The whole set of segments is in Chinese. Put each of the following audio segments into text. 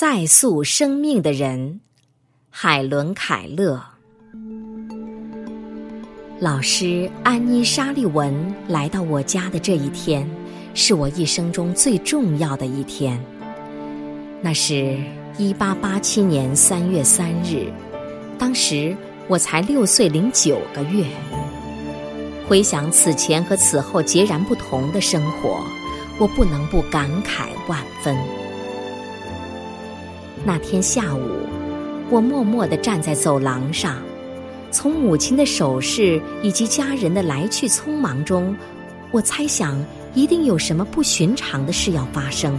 再塑生命的人，海伦·凯勒。老师安妮·沙利文来到我家的这一天，是我一生中最重要的一天。那是一八八七年三月三日，当时我才六岁零九个月。回想此前和此后截然不同的生活，我不能不感慨万分。那天下午，我默默地站在走廊上，从母亲的手势以及家人的来去匆忙中，我猜想一定有什么不寻常的事要发生。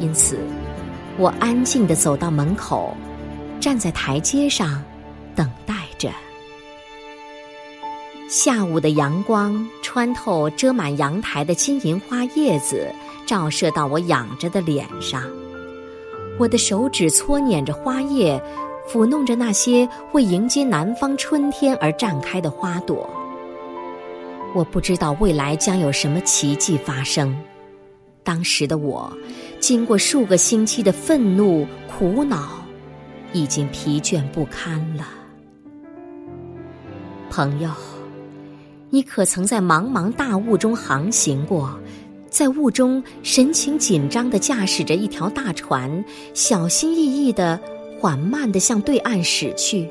因此，我安静地走到门口，站在台阶上，等待着。下午的阳光穿透遮满阳台的金银花叶子，照射到我仰着的脸上。我的手指搓捻着花叶，抚弄着那些为迎接南方春天而绽开的花朵。我不知道未来将有什么奇迹发生。当时的我，经过数个星期的愤怒、苦恼，已经疲倦不堪了。朋友，你可曾在茫茫大雾中航行过？在雾中，神情紧张地驾驶着一条大船，小心翼翼地、缓慢地向对岸驶去。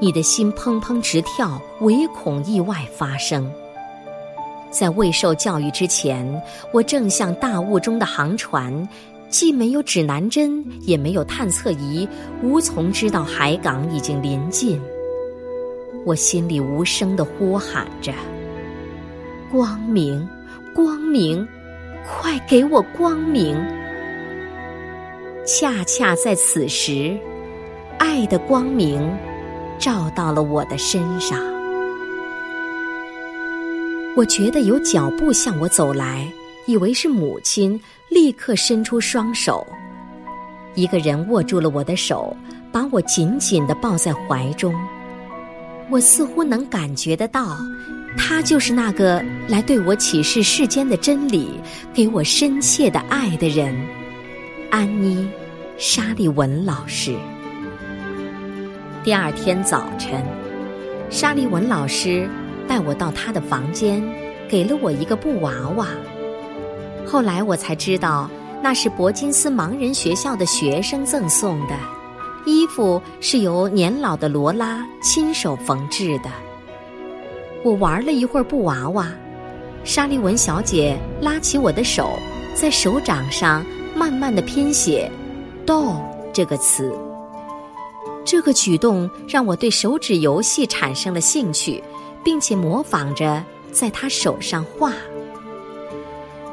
你的心砰砰直跳，唯恐意外发生。在未受教育之前，我正像大雾中的航船，既没有指南针，也没有探测仪，无从知道海港已经临近。我心里无声地呼喊着：“光明！”光明，快给我光明！恰恰在此时，爱的光明照到了我的身上。我觉得有脚步向我走来，以为是母亲，立刻伸出双手。一个人握住了我的手，把我紧紧的抱在怀中。我似乎能感觉得到。他就是那个来对我启示世间的真理、给我深切的爱的人——安妮·沙利文老师。第二天早晨，沙利文老师带我到他的房间，给了我一个布娃娃。后来我才知道，那是伯金斯盲人学校的学生赠送的，衣服是由年老的罗拉亲手缝制的。我玩了一会儿布娃娃，沙利文小姐拉起我的手，在手掌上慢慢的拼写 “doll” 这个词。这个举动让我对手指游戏产生了兴趣，并且模仿着在她手上画。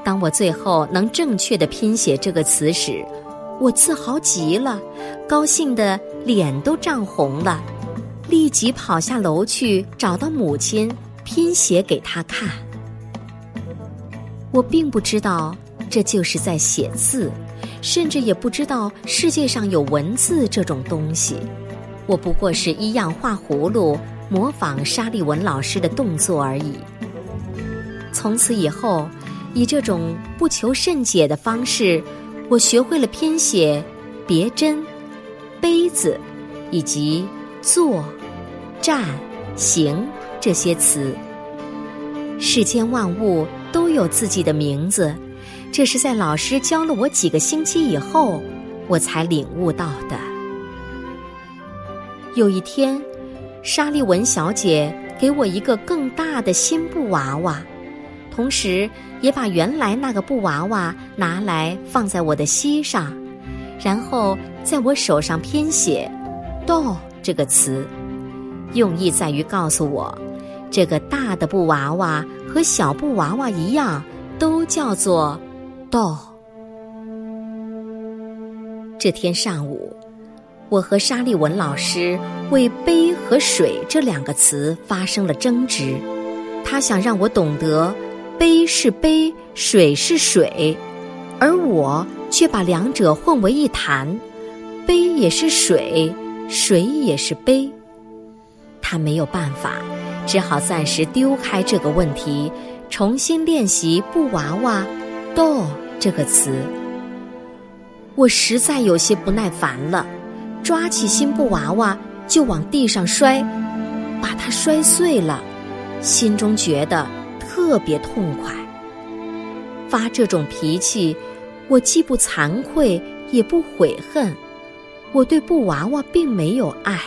当我最后能正确的拼写这个词时，我自豪极了，高兴的脸都涨红了。立即跑下楼去找到母亲，拼写给她看。我并不知道这就是在写字，甚至也不知道世界上有文字这种东西。我不过是一样画葫芦，模仿沙利文老师的动作而已。从此以后，以这种不求甚解的方式，我学会了拼写“别针”“杯子”以及“坐”。站、行这些词，世间万物都有自己的名字，这是在老师教了我几个星期以后，我才领悟到的。有一天，沙利文小姐给我一个更大的新布娃娃，同时也把原来那个布娃娃拿来放在我的膝上，然后在我手上拼写动这个词。用意在于告诉我，这个大的布娃娃和小布娃娃一样，都叫做 “doll”。这天上午，我和沙利文老师为“杯”和“水”这两个词发生了争执。他想让我懂得“杯”是杯，“水”是水，而我却把两者混为一谈，“杯”也是水，“水”也是杯。他没有办法，只好暂时丢开这个问题，重新练习“布娃娃 ”“doll” 这个词。我实在有些不耐烦了，抓起新布娃娃就往地上摔，把它摔碎了，心中觉得特别痛快。发这种脾气，我既不惭愧，也不悔恨。我对布娃娃并没有爱。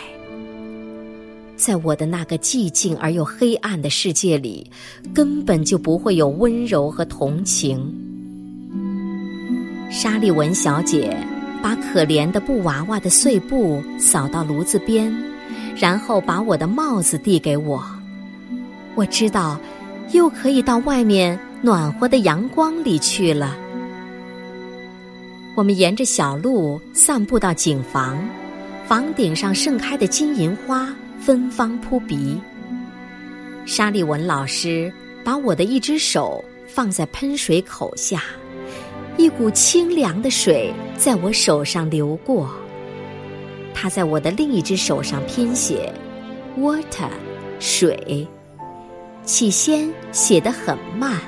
在我的那个寂静而又黑暗的世界里，根本就不会有温柔和同情。沙利文小姐把可怜的布娃娃的碎布扫到炉子边，然后把我的帽子递给我。我知道，又可以到外面暖和的阳光里去了。我们沿着小路散步到井房，房顶上盛开的金银花。芬芳扑鼻。沙利文老师把我的一只手放在喷水口下，一股清凉的水在我手上流过。他在我的另一只手上拼写 “water”，水。起先写得很慢，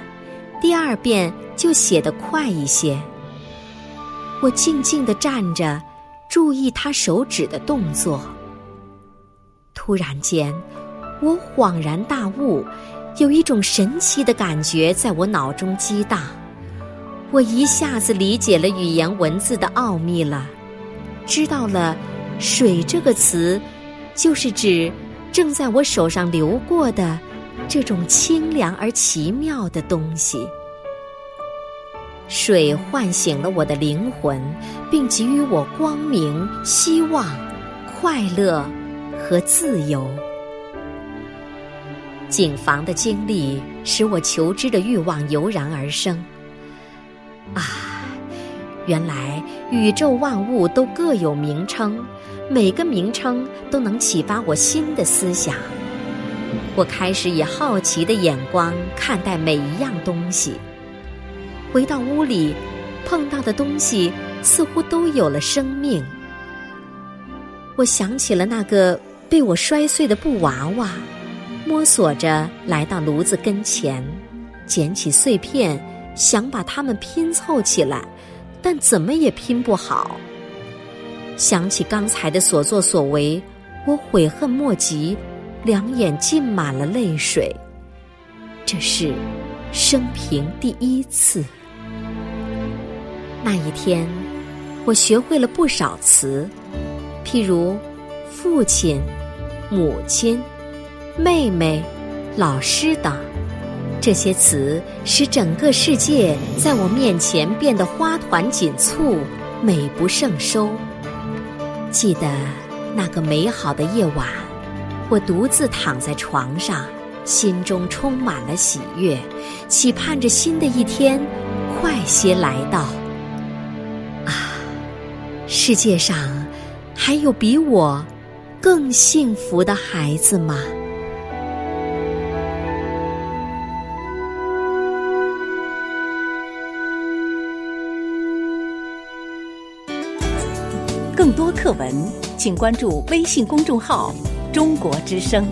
第二遍就写得快一些。我静静地站着，注意他手指的动作。突然间，我恍然大悟，有一种神奇的感觉在我脑中激荡。我一下子理解了语言文字的奥秘了，知道了“水”这个词，就是指正在我手上流过的这种清凉而奇妙的东西。水唤醒了我的灵魂，并给予我光明、希望、快乐。和自由。警房的经历使我求知的欲望油然而生。啊，原来宇宙万物都各有名称，每个名称都能启发我新的思想。我开始以好奇的眼光看待每一样东西。回到屋里，碰到的东西似乎都有了生命。我想起了那个。被我摔碎的布娃娃，摸索着来到炉子跟前，捡起碎片，想把它们拼凑起来，但怎么也拼不好。想起刚才的所作所为，我悔恨莫及，两眼浸满了泪水。这是生平第一次。那一天，我学会了不少词，譬如。父亲、母亲、妹妹、老师等，这些词使整个世界在我面前变得花团锦簇、美不胜收。记得那个美好的夜晚，我独自躺在床上，心中充满了喜悦，期盼着新的一天快些来到。世界上还有比我……更幸福的孩子吗？更多课文，请关注微信公众号“中国之声”。